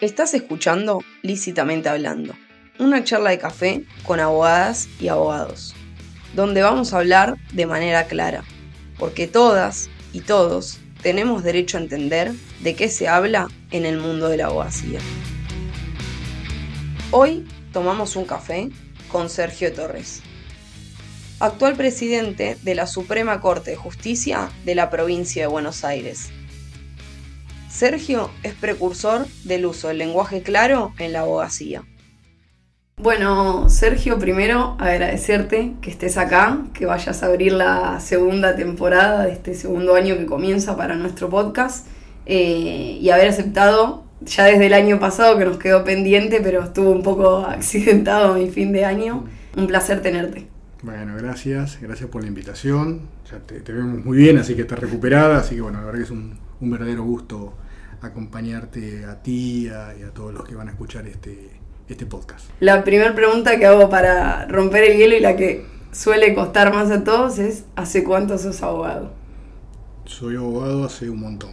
Estás escuchando Lícitamente Hablando, una charla de café con abogadas y abogados, donde vamos a hablar de manera clara, porque todas y todos tenemos derecho a entender de qué se habla en el mundo de la abogacía. Hoy tomamos un café con Sergio Torres, actual presidente de la Suprema Corte de Justicia de la provincia de Buenos Aires Sergio es precursor del uso del lenguaje claro en la abogacía. Bueno, Sergio, primero agradecerte que estés acá, que vayas a abrir la segunda temporada de este segundo año que comienza para nuestro podcast eh, y haber aceptado ya desde el año pasado que nos quedó pendiente, pero estuvo un poco accidentado mi fin de año. Un placer tenerte. Bueno, gracias, gracias por la invitación. Ya te, vemos muy bien, así que estás recuperada, así que bueno, la verdad que es un, un verdadero gusto acompañarte a ti y a todos los que van a escuchar este, este podcast. La primera pregunta que hago para romper el hielo y la que suele costar más a todos es, ¿hace cuánto sos abogado? Soy abogado hace un montón,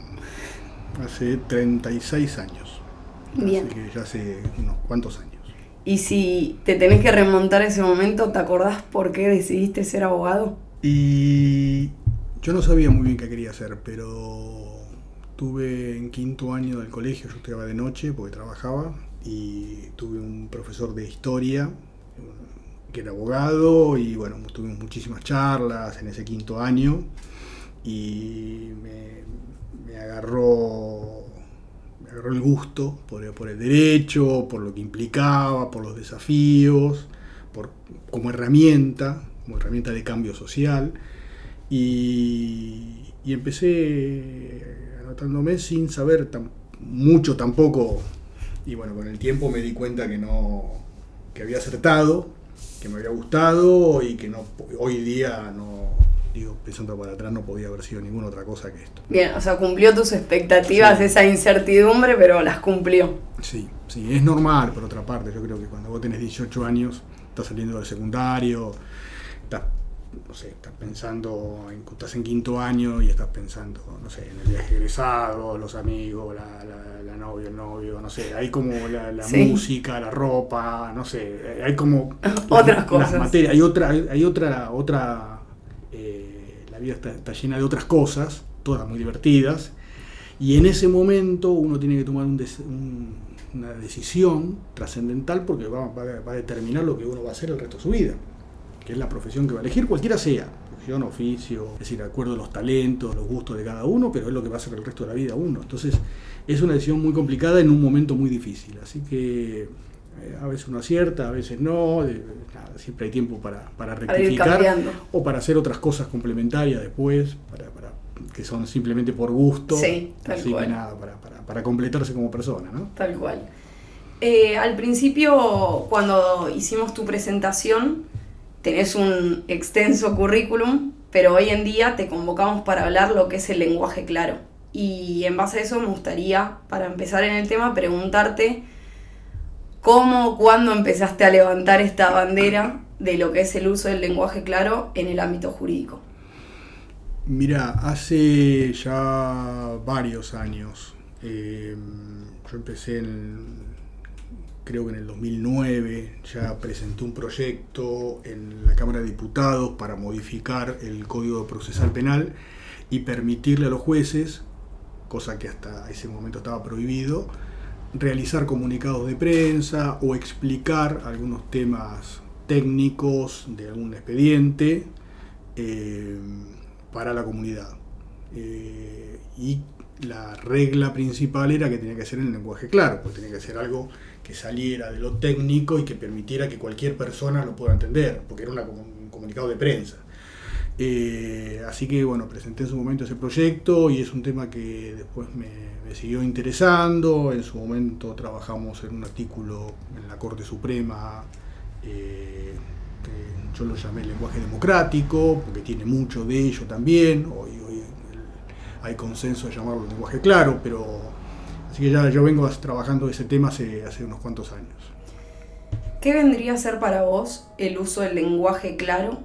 hace 36 años. Bien. Así que ya hace unos cuantos años. Y si te tenés que remontar a ese momento, ¿te acordás por qué decidiste ser abogado? Y yo no sabía muy bien qué quería hacer, pero Tuve en quinto año del colegio, yo estudiaba de noche porque trabajaba, y tuve un profesor de historia que era abogado y bueno, tuvimos muchísimas charlas en ese quinto año y me, agarró me agarró el gusto por, por, el derecho, por lo que implicaba, por los desafíos, por, como herramienta, como herramienta de cambio social. Y, y empecé tratándome sin saber tan, mucho tampoco. Y bueno, con el tiempo me di cuenta que no que había acertado, que me había gustado y que no hoy día no digo, pensando para atrás no podía haber sido ninguna otra cosa que esto. Bien, o sea, cumplió tus expectativas, esa incertidumbre, pero las cumplió. Sí, sí, es normal por otra parte, yo creo que cuando vos tenés 18 años, estás saliendo del secundario, estás no sé, estás pensando, en, estás en quinto año y estás pensando, no sé, en el viaje egresado, los amigos, la, la, novia, el novio, no sé, hay como la, música, la ropa, no sé, hay como otras cosas. materias, hay otra, hay otra, otra, eh, la vida está, llena de otras cosas, todas muy divertidas, y en ese momento uno tiene que tomar una decisión trascendental porque va, va a determinar lo que uno va a hacer el resto de su vida que es la profesión que va a elegir, cualquiera sea, profesión, oficio, es decir, de acuerdo a los talentos, los gustos de cada uno, pero es lo que va a hacer el resto de la vida uno. Entonces, es una decisión muy complicada en un momento muy difícil. Así que eh, a veces uno acierta, a veces no, siempre hay tiempo para, para rectificar o para hacer otras cosas complementarias después, para, para que son simplemente por gusto. Sí, tal así cual. que nada, para, para, para completarse como persona, ¿no? Tal cual. Eh, al principio, cuando hicimos tu presentación, tenés un extenso currículum, pero hoy en día te convocamos para hablar lo que es el lenguaje claro. Y en base a eso me gustaría, para empezar en el tema, preguntarte cómo, cuándo empezaste a levantar esta bandera de lo que es el uso del lenguaje claro en el ámbito jurídico. Mira, hace ya varios años, eh, yo empecé en creo que en el 2009 ya presentó un proyecto en la Cámara de Diputados para modificar el Código Procesal Penal y permitirle a los jueces, cosa que hasta ese momento estaba prohibido, realizar comunicados de prensa o explicar algunos temas técnicos de algún expediente eh, para la comunidad. Eh, y la regla principal era que tenía que ser en lenguaje claro, pues tenía que ser algo que saliera de lo técnico y que permitiera que cualquier persona lo pueda entender, porque era un comunicado de prensa. Eh, así que bueno, presenté en su momento ese proyecto y es un tema que después me, siguió interesando. En su momento trabajamos en un artículo en la Corte Suprema, eh, que yo lo llamé lenguaje democrático, porque tiene mucho de ello también. Hay consenso de llamarlo lenguaje claro, pero Así que ya yo vengo trabajando ese tema hace, hace unos cuantos años. ¿Qué vendría a ser para vos el uso del lenguaje claro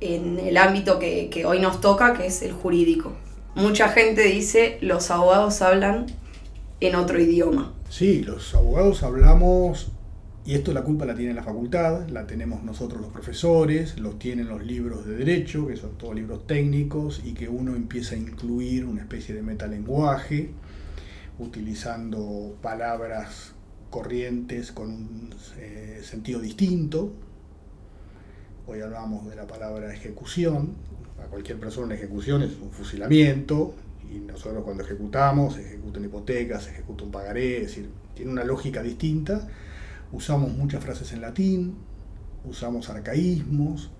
en el ámbito que, que hoy nos toca, que es el jurídico? Mucha gente dice los abogados hablan en otro idioma. Sí, los abogados hablamos, y esto la culpa la tiene la facultad, la tenemos nosotros los profesores, los tienen los libros de derecho, que son todos libros técnicos, y que uno empieza a incluir una especie de metalenguaje, utilizando palabras corrientes con un eh, sentido distinto. Hoy hablamos de la palabra ejecución. A cualquier persona la ejecución es un fusilamiento, y nosotros cuando ejecutamos, se ejecuta ejecuta un pagaré, es decir, tiene una lógica distinta. Usamos muchas frases en latín, usamos arcaísmos,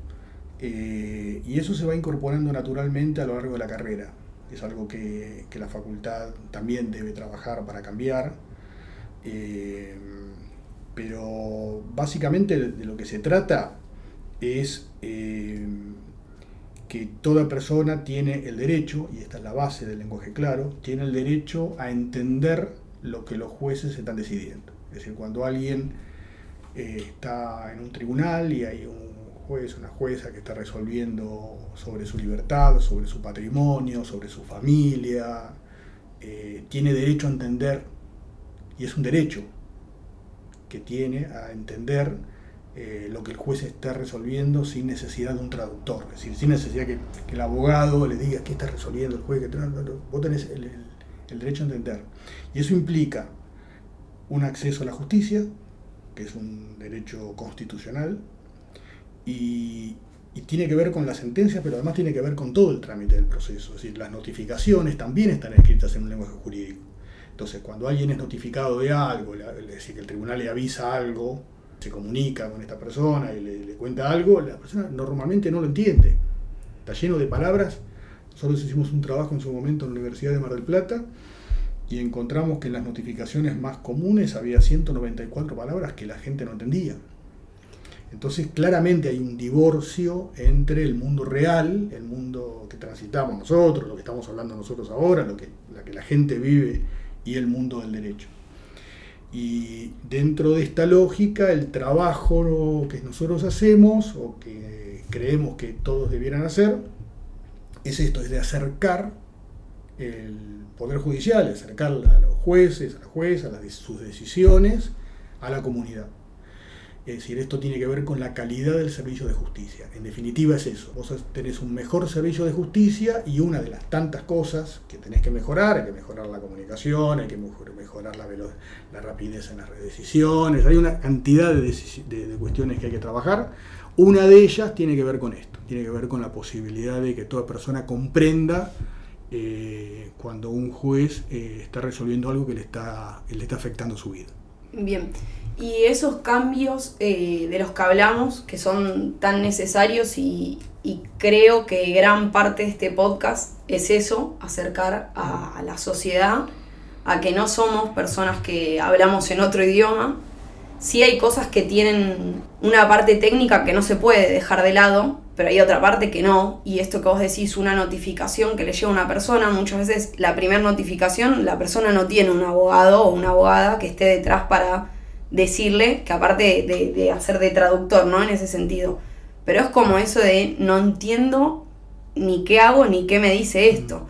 eh, y eso se va incorporando naturalmente a lo largo de la carrera. Es algo que, la facultad también debe trabajar para cambiar. Eh, pero básicamente de lo que se trata es eh, que toda persona tiene el derecho, y esta es la base del lenguaje claro, tiene el derecho a entender lo que los jueces están decidiendo. Es decir, cuando alguien eh, está en un tribunal y hay un juez, una jueza que está resolviendo sobre su libertad, sobre su patrimonio, sobre su familia, eh, tiene derecho a entender, y es un derecho que tiene a entender eh, lo que el juez está resolviendo sin necesidad de un traductor, es decir, sin necesidad que, el abogado le diga qué está resolviendo el juez, que vos tenés el, derecho a entender. Y eso implica un acceso a la justicia, que es un derecho constitucional, y, tiene que ver con la sentencia, pero además tiene que ver con todo el trámite del proceso. Es decir, las notificaciones también están escritas en un lenguaje jurídico. Entonces, cuando alguien es notificado de algo, es decir, que el tribunal le avisa algo, se comunica con esta persona y le, cuenta algo, la persona normalmente no lo entiende. Está lleno de palabras. Nosotros hicimos un trabajo en su momento en la Universidad de Mar del Plata y encontramos que en las notificaciones más comunes había 194 palabras que la gente no entendía. Entonces claramente hay un divorcio entre el mundo real, el mundo que transitamos nosotros, lo que estamos hablando nosotros ahora, lo que, la que la gente vive y el mundo del derecho. Y dentro de esta lógica, el trabajo que nosotros hacemos o que creemos que todos debieran hacer es esto, es de acercar el Poder Judicial, acercar a los jueces, a la jueza, a sus decisiones a la comunidad. Es decir, esto tiene que ver con la calidad del servicio de justicia. En definitiva es eso. Vos tenés un mejor servicio de justicia y una de las tantas cosas que tenés que mejorar, hay que mejorar la comunicación, hay que mejorar la, la rapidez en las decisiones, hay una cantidad de, cuestiones que hay que trabajar. Una de ellas tiene que ver con esto, tiene que ver con la posibilidad de que toda persona comprenda eh, cuando un juez eh, está resolviendo algo que le está, le está afectando su vida. Bien, y esos cambios eh, de los que hablamos, que son tan necesarios y, creo que gran parte de este podcast es eso, acercar a, la sociedad a que no somos personas que hablamos en otro idioma. Sí hay cosas que tienen una parte técnica que no se puede dejar de lado, pero hay otra parte que no. Y esto que vos decís, una notificación que le llega a una persona, muchas veces la primera notificación, la persona no tiene un abogado o una abogada que esté detrás para decirle, que aparte de, hacer de traductor, ¿no? En ese sentido. Pero es como eso de no entiendo ni qué hago ni qué me dice esto.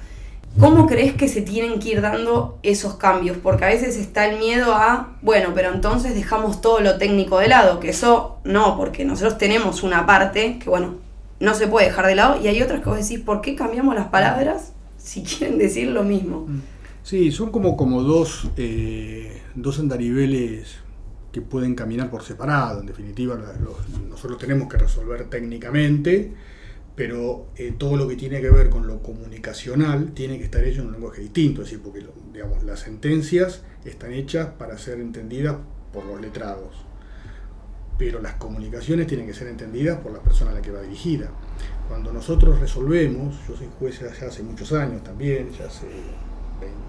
¿Cómo crees que se tienen que ir dando esos cambios? Porque a veces está el miedo a, bueno, pero entonces dejamos todo lo técnico de lado, que eso no, porque nosotros tenemos una parte que, bueno, no se puede dejar de lado, y hay otras que vos decís, ¿por qué cambiamos las palabras si quieren decir lo mismo? Mm. Sí, son como, como dos, eh, dos andariveles que pueden caminar por separado. En definitiva, nosotros tenemos que resolver técnicamente, pero eh, todo lo que tiene que ver con lo comunicacional tiene que estar hecho en un lenguaje distinto, es decir, porque digamos, las sentencias están hechas para ser entendidas por los letrados, pero las comunicaciones tienen que ser entendidas por la persona a la que va dirigida. Cuando nosotros resolvemos, yo soy juez ya hace muchos años también, ya hace,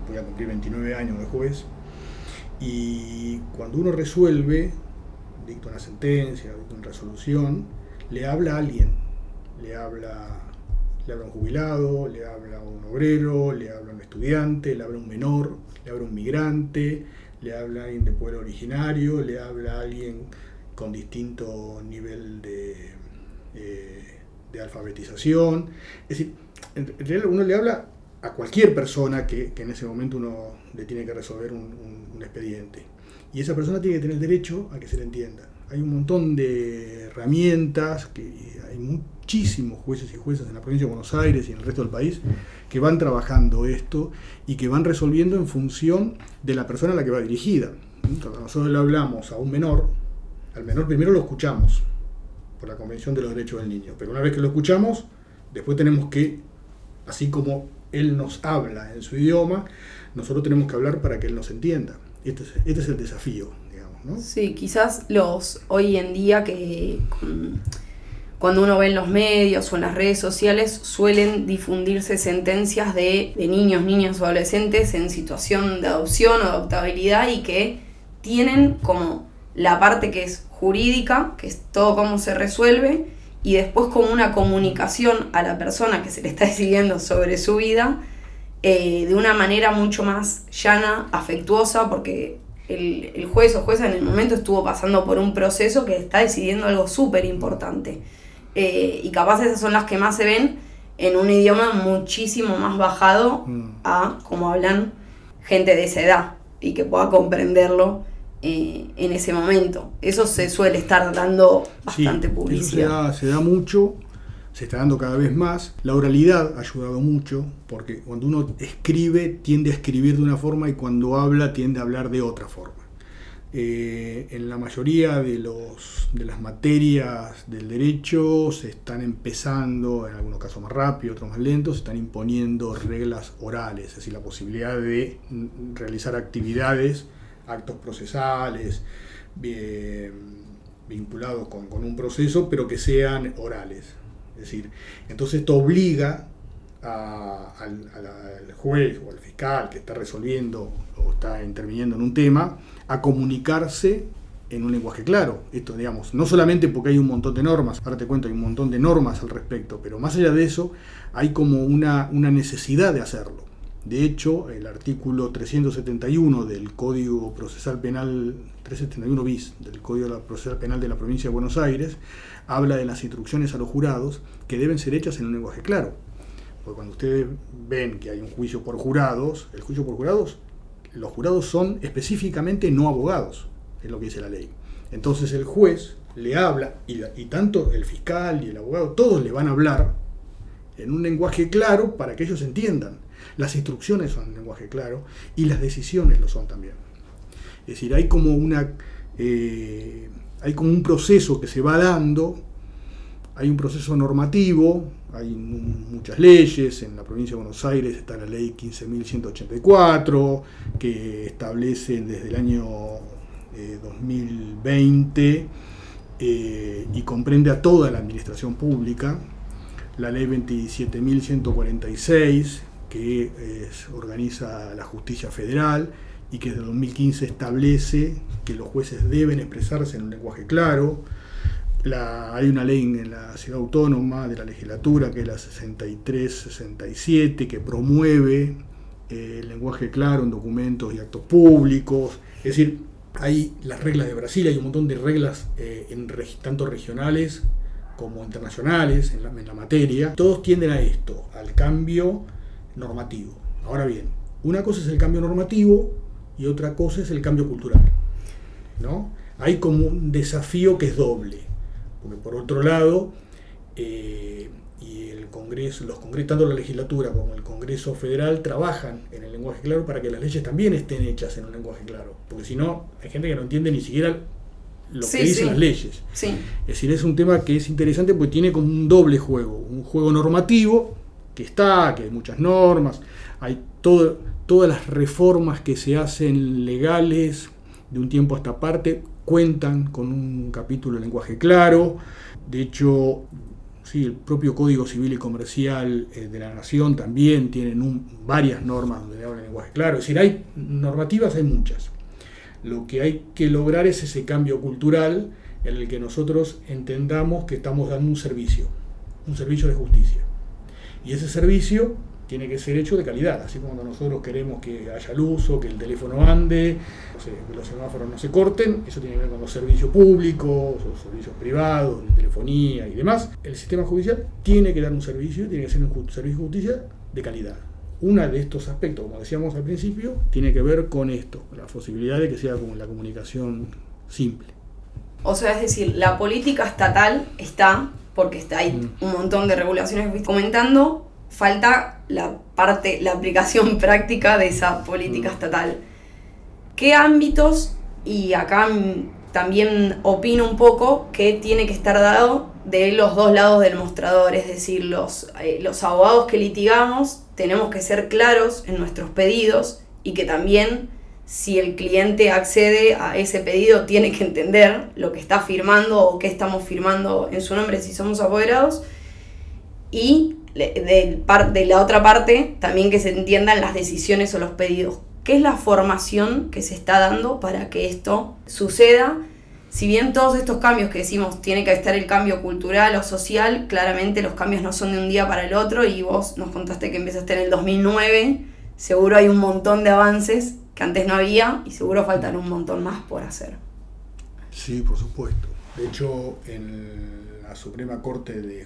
voy a cumplir 29 años de juez, y cuando uno resuelve, dicta una sentencia, dicta una resolución, le habla a alguien, le habla, le habla a un jubilado, le habla a un obrero, le habla a un estudiante, le habla a un menor, le habla a un migrante, le habla a alguien de pueblo originario, le habla a alguien con distinto nivel de, eh, alfabetización. Es decir, en realidad uno le habla a cualquier persona que, en ese momento uno le tiene que resolver un, expediente. Y esa persona tiene que tener derecho a que se le entienda. Hay un montón de herramientas, que hay muchísimos jueces y juezas en la provincia de Buenos Aires y en el resto del país que van trabajando esto y que van resolviendo en función de la persona a la que va dirigida. Cuando nosotros le hablamos a un menor, al menor primero lo escuchamos por la Convención de los Derechos del Niño, pero una vez que lo escuchamos, después tenemos que, así como él nos habla en su idioma, nosotros tenemos que hablar para que él nos entienda. Este es, este es el desafío, digamos. ¿no? Sí, quizás los hoy en día que cuando uno ve en los medios o en las redes sociales suelen difundirse sentencias de, de niños, niñas o adolescentes en situación de adopción o adoptabilidad y que tienen como la parte que es jurídica, que es todo cómo se resuelve, y después como una comunicación a la persona que se le está decidiendo sobre su vida eh, de una manera mucho más llana, afectuosa, porque el, juez o jueza en el momento estuvo pasando por un proceso que está decidiendo algo súper importante. Eh, y capaz esas son las que más se ven en un idioma muchísimo más bajado mm. a como hablan gente de esa edad y que pueda comprenderlo eh, en ese momento. Eso se suele estar dando bastante publicidad. se da, mucho, se está dando cada vez más. La oralidad ha ayudado mucho, porque cuando uno escribe tiende a escribir de una forma y cuando habla tiende a hablar de otra forma. Eh, en la mayoría de, los, de las materias del derecho se están empezando, en algunos casos más rápido, otros más lentos, se están imponiendo reglas orales, es decir, la posibilidad de realizar actividades actos procesales vinculados con, un proceso, pero que sean orales. Es decir, entonces esto obliga al, juez o al fiscal que está resolviendo o está interviniendo en un tema a comunicarse en un lenguaje claro. Esto, digamos, no solamente porque hay un montón de normas, ahora te cuento, hay un montón de normas al respecto, pero más allá de eso, hay como una necesidad de hacerlo. De hecho, el artículo 371 del Código Procesal Penal, 371 bis del Código Procesal Penal de la Provincia de Buenos Aires, habla de las instrucciones a los jurados que deben ser hechas en un lenguaje claro. Porque cuando ustedes ven que hay un juicio por jurados, el juicio por jurados, los jurados son específicamente no abogados, es lo que dice la ley. Entonces el juez le habla, y, tanto el fiscal y el abogado, todos le van a hablar en un lenguaje claro para que ellos entiendan. Las instrucciones son en lenguaje claro y las decisiones lo son también. Es decir, hay como, una, eh, hay como un proceso que se va dando, hay un proceso normativo, hay muchas leyes, en la provincia de Buenos Aires está la ley 15.184, que establece desde el año 2020 eh, eh, y comprende a toda la administración pública, la ley 27.146, que organiza la justicia federal y que desde 2015 establece que los jueces deben expresarse en un lenguaje claro. hay una ley en la ciudad autónoma de la legislatura, que es la 63-67, que promueve eh, el lenguaje claro en documentos y actos públicos. Es decir, hay las reglas de Brasil, hay un montón de reglas eh, en, tanto regionales como internacionales en la materia. Todos tienden a esto, al cambio normativo. Ahora bien, una cosa es el cambio normativo y otra cosa es el cambio cultural. ¿no? Hay como un desafío que es doble, porque por otro lado, eh, y el Congreso, los Congresos, tanto la legislatura como el Congreso Federal trabajan en el lenguaje claro para que las leyes también estén hechas en un lenguaje claro, porque si no, hay gente que no entiende ni siquiera lo que dicen las leyes. Sí. Es decir, es un tema que es interesante porque tiene como un doble juego, un juego normativo que está, que hay muchas normas, hay todas las reformas que se hacen legales de un tiempo a esta parte cuentan con un capítulo de lenguaje claro. De hecho, sí, el propio Código Civil y Comercial eh, de la Nación también tienen varias normas donde hablan lenguaje claro. Es decir, hay normativas, hay muchas. Lo que hay que lograr es ese cambio cultural en el que nosotros entendamos que estamos dando un servicio, un servicio de justicia. Y ese servicio tiene que ser hecho de calidad, así como nosotros queremos que haya luz o que el teléfono ande, que los semáforos no se corten, eso tiene que ver con los servicios públicos, los servicios privados, de telefonía y demás. El sistema judicial tiene que dar un servicio, tiene que ser un servicio de justicia de calidad. uno de estos aspectos, como decíamos al principio, tiene que ver con esto, la posibilidad de que sea como la comunicación simple. O sea, es decir, la política estatal está, porque está, hay mm. un montón de regulaciones que comentando, falta la parte, la aplicación práctica de esa política mm. estatal. ¿Qué ámbitos, y acá también opino un poco, que tiene que estar dado de los dos lados del mostrador, es decir, los, eh, los abogados que litigamos tenemos que ser claros en nuestros pedidos y que también si el cliente accede a ese pedido tiene que entender lo que está firmando o qué estamos firmando en su nombre si somos apoderados y de, de la otra parte también que se entiendan las decisiones o los pedidos. ¿Qué es la formación que se está dando para que esto suceda? Si bien todos estos cambios que decimos tiene que estar el cambio cultural o social, claramente los cambios no son de un día para el otro y vos nos contaste que empezaste en el 2009, seguro hay un montón de avances que antes no había y seguro faltan un montón más por hacer. Sí, por supuesto. De hecho, en la Suprema Corte de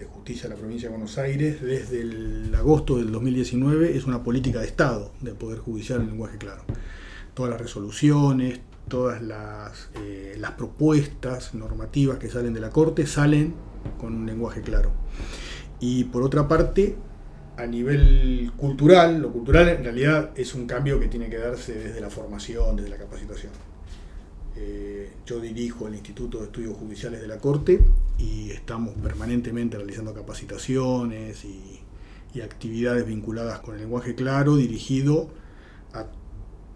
de Justicia de la provincia de Buenos Aires desde el agosto del 2019 es una política de Estado del Poder Judicial en lenguaje claro. Todas las resoluciones, todas las, eh, las propuestas normativas que salen de la Corte salen con un lenguaje claro. Y por otra parte, a nivel cultural, lo cultural en realidad es un cambio que tiene que darse desde la formación, desde la capacitación. Eh, yo dirijo el Instituto de Estudios Judiciales de la Corte y estamos permanentemente realizando capacitaciones y, actividades vinculadas con el lenguaje claro dirigido a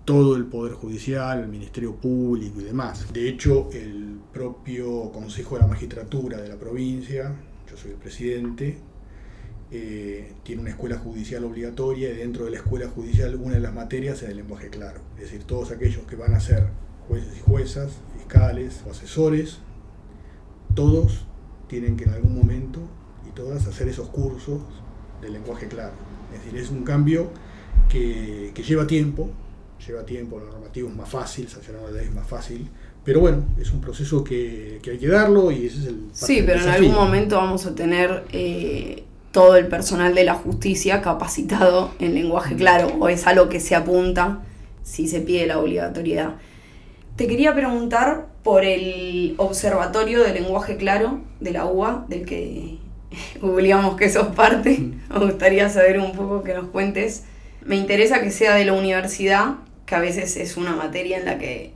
todo el Poder Judicial, el Ministerio Público y demás. De hecho, el propio Consejo de la Magistratura de la provincia, yo soy el presidente, eh, tiene una escuela judicial obligatoria y dentro de la escuela judicial una de las materias es el lenguaje claro. Es decir, todos aquellos que van a ser jueces y juezas, fiscales o asesores, todos tienen que en algún momento y todas hacer esos cursos de lenguaje claro. Es decir, es un cambio que, lleva tiempo, lleva tiempo, lo normativo es más fácil, sancionar la ley es más fácil, pero bueno, es un proceso que, hay que darlo y ese es el... Sí, pero en algún momento vamos a tener eh, todo el personal de la justicia capacitado en lenguaje claro, o es algo que se apunta si se pide la obligatoriedad. Te quería preguntar por el Observatorio de Lenguaje Claro de la UBA, del que googleamos que sos parte. Me gustaría saber un poco que nos cuentes. Me interesa que sea de la universidad, que a veces es una materia en la que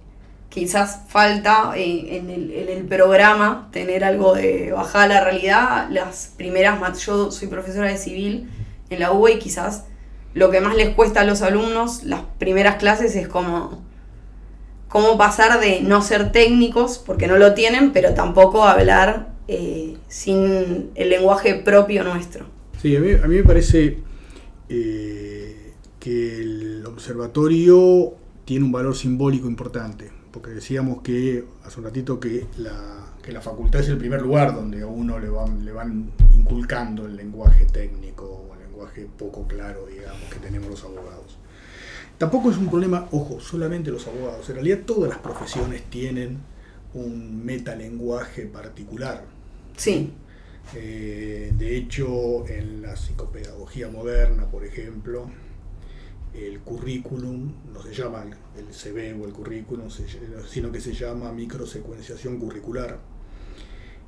quizás falta eh, en, el, programa tener algo de bajada a la realidad. Las primeras, yo soy profesora de civil en la UBA y quizás lo que más les cuesta a los alumnos, las primeras clases, es como cómo pasar de no ser técnicos, porque no lo tienen, pero tampoco hablar eh, sin el lenguaje propio nuestro. Sí, a mí, me parece eh, que el observatorio tiene un valor simbólico importante, porque decíamos que hace un ratito que la, que la facultad es el primer lugar donde a uno le van, le van inculcando el lenguaje técnico o el lenguaje poco claro, digamos, que tenemos los abogados. Tampoco es un problema, ojo, solamente los abogados. En realidad todas las profesiones tienen un metalenguaje particular. Sí. Eh, de hecho, en la psicopedagogía moderna, por ejemplo, el currículum no se llama el CV o el currículum, sino que se llama microsecuenciación curricular.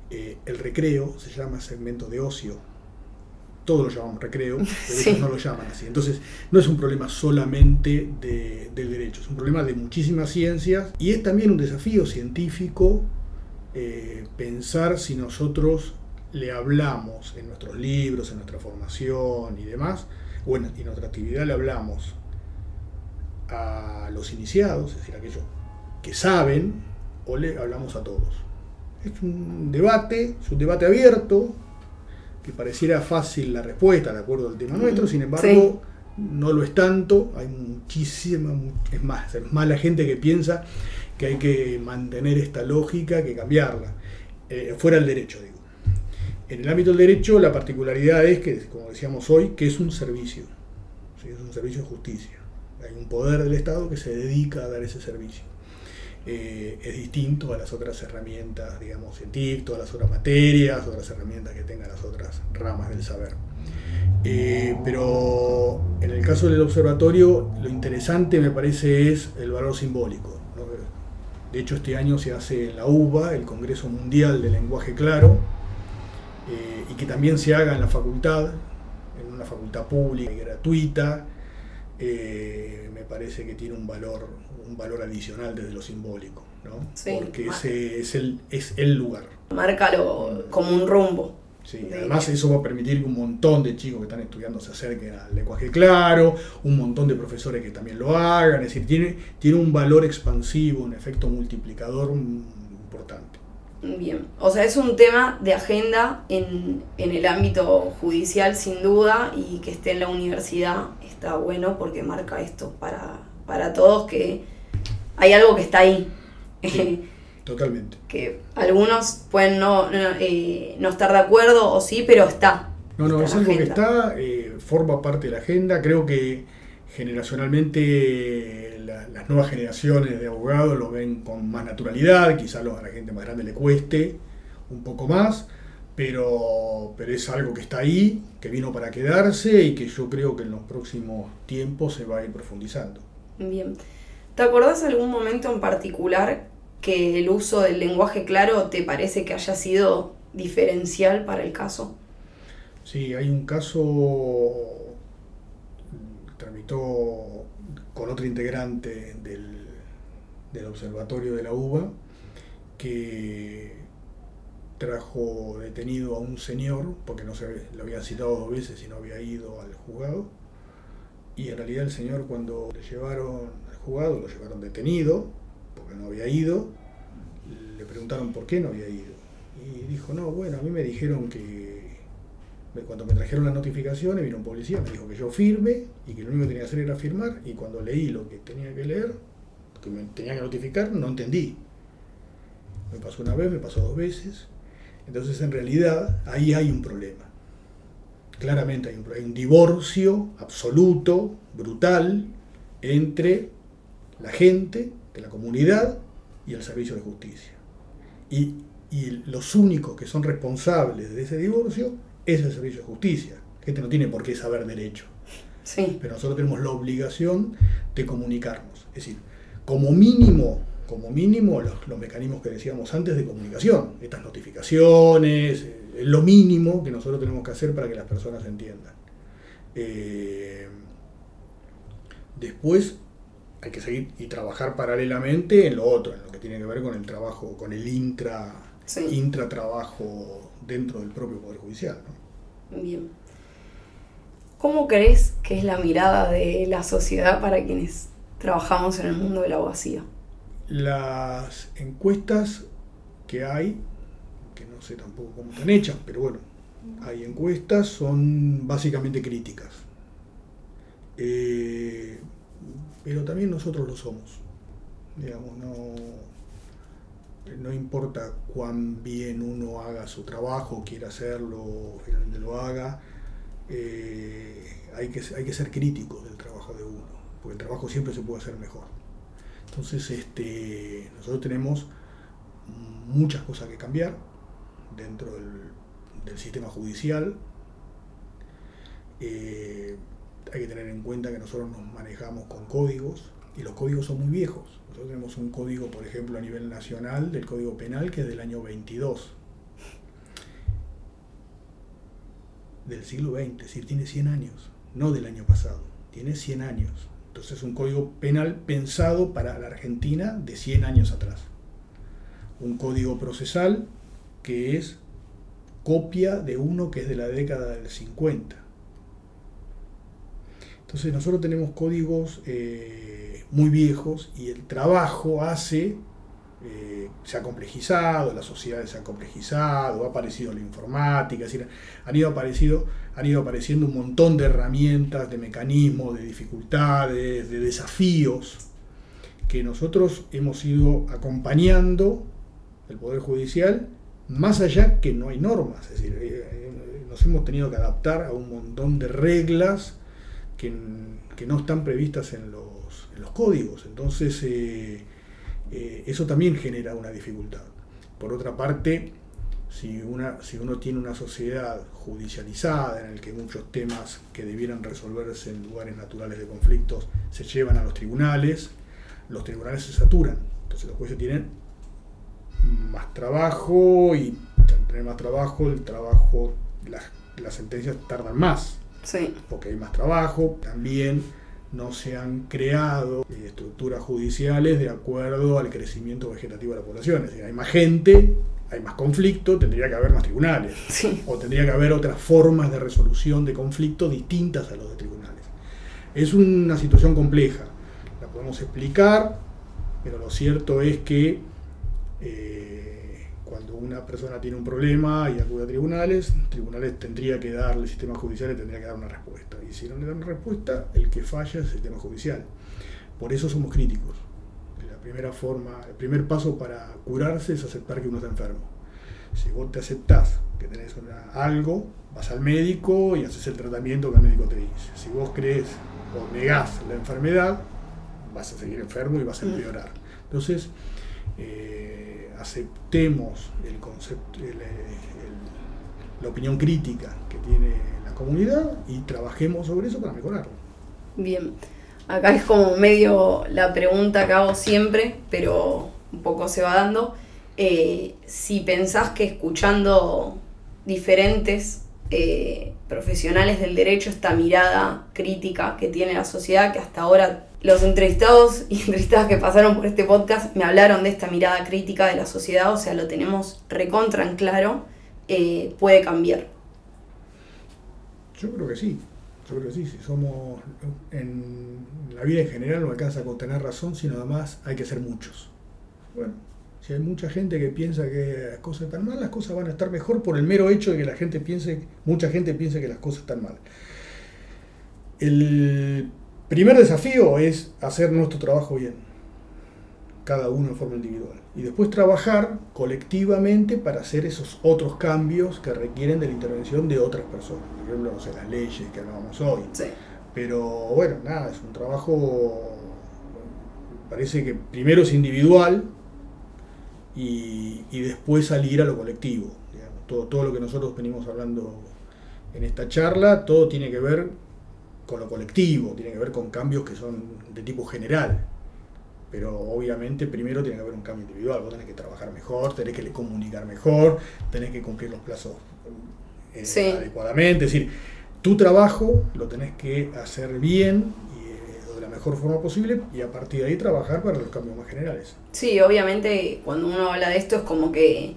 Eh, el recreo se llama segmento de ocio todos lo llamamos recreo, pero ellos no lo llaman así. Entonces, no es un problema solamente del derecho, es un problema de muchísimas ciencias y es también un desafío científico eh, pensar si nosotros le hablamos en nuestros libros, en nuestra formación y demás, o en, en nuestra actividad le hablamos a los iniciados, es decir, aquellos que saben, o le hablamos a todos. Es un debate, es un debate abierto, que pareciera fácil la respuesta de acuerdo al tema nuestro, sin embargo no lo es tanto, hay muchísima, es más, es más la gente que piensa que hay que mantener esta lógica que cambiarla, eh, fuera del derecho, digo. En el ámbito del derecho la particularidad es que, como decíamos hoy, que es un servicio, es un servicio de justicia. Hay un poder del Estado que se dedica a dar ese servicio. Eh, es distinto a las otras herramientas, digamos, científicas, a las otras materias, otras herramientas que tengan las otras ramas del saber. Eh, pero en el caso del observatorio, lo interesante me parece es el valor simbólico. De hecho, este año se hace en la UBA, el Congreso Mundial del Lenguaje Claro, eh, y que también se haga en la facultad, en una facultad pública y gratuita, eh, me parece que tiene un valor, un valor adicional desde lo simbólico, ¿no? porque ese es el, es el lugar. Márcalo como un rumbo. Sí, además eso va a permitir que un montón de chicos que están estudiando se acerquen al lenguaje claro, un montón de profesores que también lo hagan, es decir, tiene, tiene un valor expansivo, un efecto multiplicador importante. Bien, o sea, es un tema de agenda en, en el ámbito judicial sin duda y que esté en la universidad está bueno porque marca esto para, para todos que hay algo que está ahí. Totalmente. Que algunos pueden no, eh, no, estar de acuerdo o sí, pero está. No, no, es algo que está, eh, forma parte de la agenda. Creo que generacionalmente las nuevas generaciones de abogados lo ven con más naturalidad, quizás a la gente más grande le cueste un poco más, pero, pero es algo que está ahí, que vino para quedarse y que yo creo que en los próximos tiempos se va a ir profundizando. Bien. ¿Te acordás algún momento en particular que el uso del lenguaje claro te parece que haya sido diferencial para el caso? Sí, hay un caso tramitó con otro integrante del, del observatorio de la UBA que trajo detenido a un señor, porque no se lo había citado dos veces y no había ido al juzgado, y en realidad el señor cuando le llevaron al juzgado, lo llevaron detenido, porque no había ido, le preguntaron por qué no había ido. Y dijo, no, bueno, a mí me dijeron que cuando me trajeron las notificaciones vino un policía, me dijo que yo firme y que lo único que tenía que hacer era firmar y cuando leí lo que tenía que leer, que me tenía que notificar, no entendí. Me pasó una vez, me pasó dos veces. Entonces en realidad ahí hay un problema. Claramente hay un, hay un divorcio absoluto, brutal, entre la gente de la comunidad y el servicio de justicia. Y, los únicos que son responsables de ese divorcio es el servicio de justicia. La gente no tiene por qué saber derecho. Sí. Pero nosotros tenemos la obligación de comunicarnos. Es decir, como mínimo, como mínimo los, mecanismos que decíamos antes de comunicación, estas notificaciones, es lo mínimo que nosotros tenemos que hacer para que las personas entiendan. Eh, después, hay que seguir y trabajar paralelamente en lo otro, en lo que tiene que ver con el trabajo, con el intra, trabajo dentro del propio Poder Judicial. Bien. ¿Cómo crees que es la mirada de la sociedad para quienes trabajamos en el mundo de la abogacía? Las encuestas que hay, que no sé tampoco cómo están hechas, pero bueno, hay encuestas, son básicamente críticas. Eh, pero también nosotros lo somos. Digamos, no, no importa cuán bien uno haga su trabajo, quiera hacerlo, finalmente lo haga, eh, hay, que, hay que ser críticos del trabajo de uno, porque el trabajo siempre se puede hacer mejor. Entonces, este, nosotros tenemos muchas cosas que cambiar dentro del, sistema judicial. Eh, hay que tener en cuenta que nosotros nos manejamos con códigos y los códigos son muy viejos. Nosotros tenemos un código, por ejemplo, a nivel nacional del Código Penal que es del año 22, del siglo XX, es decir, tiene 100 años, no del año pasado, tiene 100 años. Entonces es un código penal pensado para la Argentina de 100 años atrás. Un código procesal que es copia de uno que es de la década del 50 entonces nosotros tenemos códigos eh, muy viejos y el trabajo hace, eh, se ha complejizado, la sociedad se ha complejizado, ha aparecido la informática, es han ido, aparecido, han ido apareciendo un montón de herramientas, de mecanismos, de dificultades, de desafíos que nosotros hemos ido acompañando el Poder Judicial, más allá que no hay normas, es decir, eh, nos hemos tenido que adaptar a un montón de reglas, que, no están previstas en los, en los códigos. Entonces, eh, eh, eso también genera una dificultad. Por otra parte, si, uno tiene una sociedad judicializada en el que muchos temas que debieran resolverse en lugares naturales de conflictos se llevan a los tribunales, los tribunales se saturan. Entonces los jueces tienen más trabajo y al tener más trabajo, el trabajo, las sentencias tardan más. Sí. Porque hay más trabajo. También no se han creado estructuras judiciales de acuerdo al crecimiento vegetativo de la población. Es decir, hay más gente, hay más conflicto, tendría que haber más tribunales. O tendría que haber otras formas de resolución de conflicto distintas a los de tribunales. Es una situación compleja. La podemos explicar, pero lo cierto es que eh, una persona tiene un problema y acude a tribunales, tribunales tendría que darle, el sistema judicial tendría que dar una respuesta. Y si no le dan una respuesta, el que falla es el sistema judicial. Por eso somos críticos primera forma, el primer paso para curarse es aceptar que uno está enfermo. Si vos te aceptás que tenés algo, vas al médico y haces el tratamiento que el médico te dice. Si vos crees o negás la enfermedad, vas a seguir enfermo y vas a empeorar. Entonces, eh, aceptemos el concepto, la opinión crítica que tiene la comunidad y trabajemos sobre eso para mejorarlo. Bien. Acá es como medio la pregunta que hago siempre, pero un poco se va dando. Eh, si pensás que escuchando diferentes eh, profesionales del derecho, esta mirada crítica que tiene la sociedad, que hasta ahora los entrevistados y entrevistadas que pasaron por este podcast me hablaron de esta mirada crítica de la sociedad, o sea, lo tenemos recontra en claro, eh, puede cambiar. Yo creo que sí. Yo creo que sí, si somos en la vida en general no alcanza con tener razón, sino además hay que ser muchos. Bueno, si hay mucha gente que piensa que las cosas están mal, las cosas van a estar mejor por el mero hecho de que la gente piense, mucha gente piense que las cosas están mal. El primer desafío es hacer nuestro trabajo bien cada uno en forma individual. Y después trabajar colectivamente para hacer esos otros cambios que requieren de la intervención de otras personas. Por ejemplo, no sé, las leyes que hablábamos hoy. Pero bueno, nada, es un trabajo, parece que primero es individual y, después salir a lo colectivo. Todo, todo lo que nosotros venimos hablando en esta charla, todo tiene que ver con lo colectivo, tiene que ver con cambios que son de tipo general. Pero obviamente primero tiene que haber un cambio individual, vos tenés que trabajar mejor, tenés que comunicar mejor, tenés que cumplir los plazos eh, adecuadamente, es decir, tu trabajo lo tenés que hacer bien y eh, de la mejor forma posible y a partir de ahí trabajar para los cambios más generales. Sí, obviamente cuando uno habla de esto es como que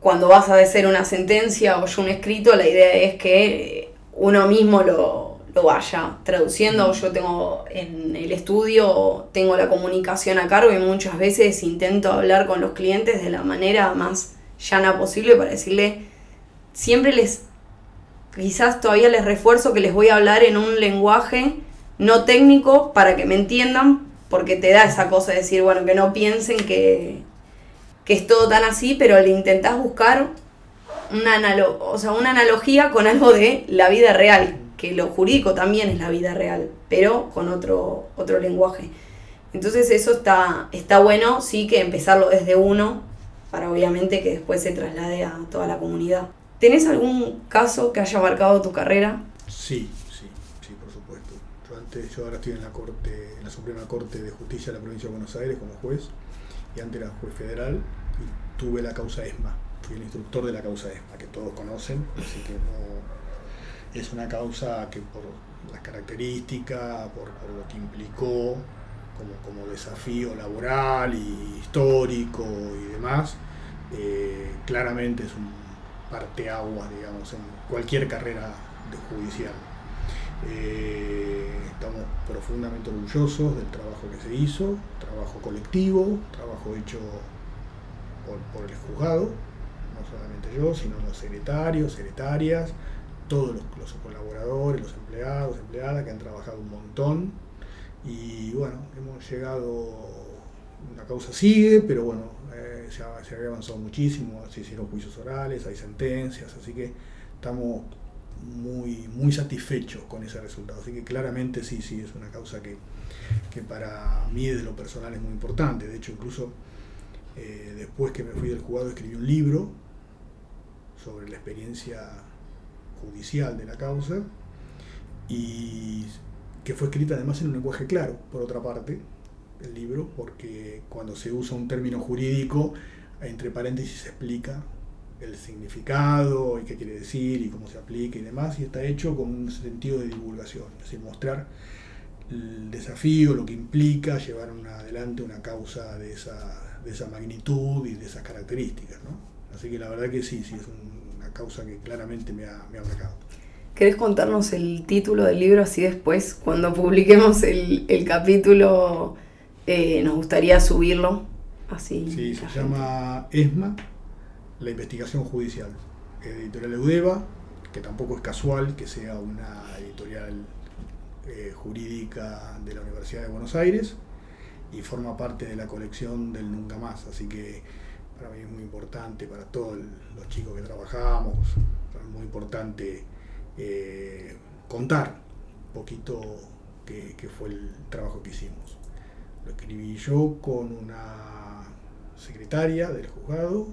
cuando vas a hacer una sentencia o un escrito, la idea es que uno mismo lo, lo vaya traduciendo. Yo tengo en el estudio, tengo la comunicación a cargo y muchas veces intento hablar con los clientes de la manera más llana posible para decirle, siempre les, quizás todavía les refuerzo que les voy a hablar en un lenguaje no técnico para que me entiendan, porque te da esa cosa de decir, bueno, que no piensen que, que es todo tan así, pero le intentás buscar una, analogía con algo de la vida real que lo jurídico también es la vida real, pero con otro, otro lenguaje. Entonces eso está, está bueno, sí que empezarlo desde uno, para obviamente que después se traslade a toda la comunidad. ¿Tenés algún caso que haya marcado tu carrera? Sí, sí, sí, por supuesto. Yo antes, yo ahora estoy en la corte, en la Suprema Corte de Justicia de la Provincia de Buenos Aires como juez, y antes era juez federal, y tuve la causa ESMA. Fui el instructor de la causa ESMA, que todos conocen, así que no es una causa que por las características, por, lo que implicó como, desafío laboral y histórico y demás, eh, claramente es un parteaguas, digamos, en cualquier carrera judicial. Eh, estamos profundamente orgullosos del trabajo que se hizo, trabajo colectivo, trabajo hecho por el juzgado, no solamente yo, sino los secretarios, secretarias, todos los, colaboradores, los empleados, empleadas que han trabajado un montón. Y bueno, hemos llegado, la causa sigue, pero bueno, eh, se, ha, había avanzado muchísimo, se hicieron juicios orales, hay sentencias, así que estamos muy, muy satisfechos con ese resultado. Así que claramente sí, sí, es una causa que, que para mí desde lo personal es muy importante. De hecho, incluso Eh, después que me fui del juzgado escribí un libro sobre la experiencia judicial de la causa y que fue escrita además en un lenguaje claro, por otra parte, el libro, porque cuando se usa un término jurídico, entre paréntesis se explica el significado y qué quiere decir y cómo se aplica y demás, y está hecho con un sentido de divulgación, es decir, mostrar el desafío, lo que implica llevar adelante una causa de esa, de esa magnitud y de esas características. ¿no? Así que la verdad que sí, sí, es una causa que claramente me ha, me ha marcado. ¿Querés contarnos el título del libro? Así después, cuando publiquemos el, el capítulo, eh, nos gustaría subirlo. Así sí, se llama ESMA, la investigación judicial. Editorial Eudeva, que tampoco es casual que sea una editorial eh, jurídica de la Universidad de Buenos Aires y forma parte de la colección del Nunca Más. Así que para mí es muy importante, para todos los chicos que trabajamos, es muy importante eh, contar un poquito qué, qué fue el trabajo que hicimos. Lo escribí yo con una secretaria del juzgado,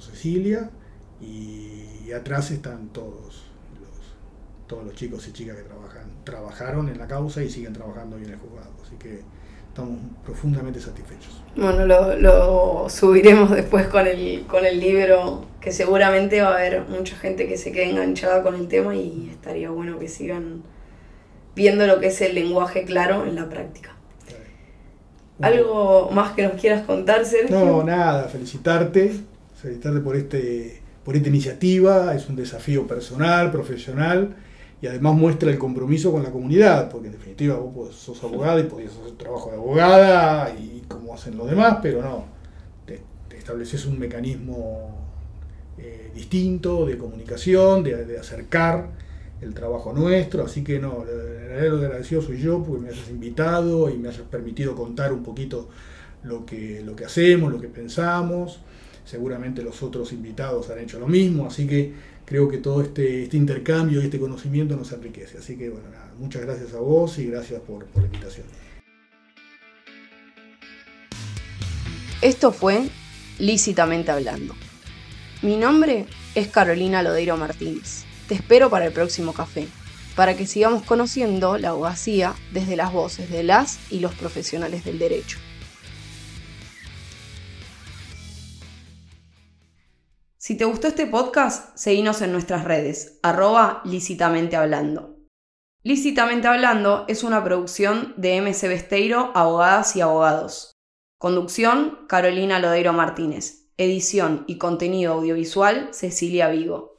Cecilia, y, atrás están todos los, todos los chicos y chicas que trabajan, trabajaron en la causa y siguen trabajando en el juzgado. Así que estamos profundamente satisfechos. Bueno, lo, subiremos después con el, con el libro, que seguramente va a haber mucha gente que se quede enganchada con el tema y estaría bueno que sigan viendo lo que es el lenguaje claro en la práctica. ¿Algo más que nos quieras contar, Sergio? No, nada, felicitarte felicitarte por, este, por esta iniciativa, es un desafío personal, profesional y además muestra el compromiso con la comunidad, porque en definitiva vos sos abogada y podías hacer trabajo de abogada y como hacen los demás, pero no, te, estableces un mecanismo eh, distinto de comunicación, de, acercar el trabajo nuestro, así que no, el agradecido soy yo porque me hayas invitado y me hayas permitido contar un poquito lo que, lo que hacemos, lo que pensamos seguramente los otros invitados han hecho lo mismo, así que creo que todo este, este intercambio y este conocimiento nos enriquece. Así que bueno, nada, muchas gracias a vos y gracias por, por la invitación. Esto fue Lícitamente Hablando. Mi nombre es Carolina Lodeiro Martínez. Te espero para el próximo café, para que sigamos conociendo la abogacía desde las voces de las y los profesionales del derecho. Si te gustó este podcast, seguinos en nuestras redes, arroba lícitamente hablando. Lícitamente hablando es una producción de MC Besteiro, Abogadas y Abogados. Conducción, Carolina Lodeiro Martínez. Edición y contenido audiovisual, Cecilia Vigo.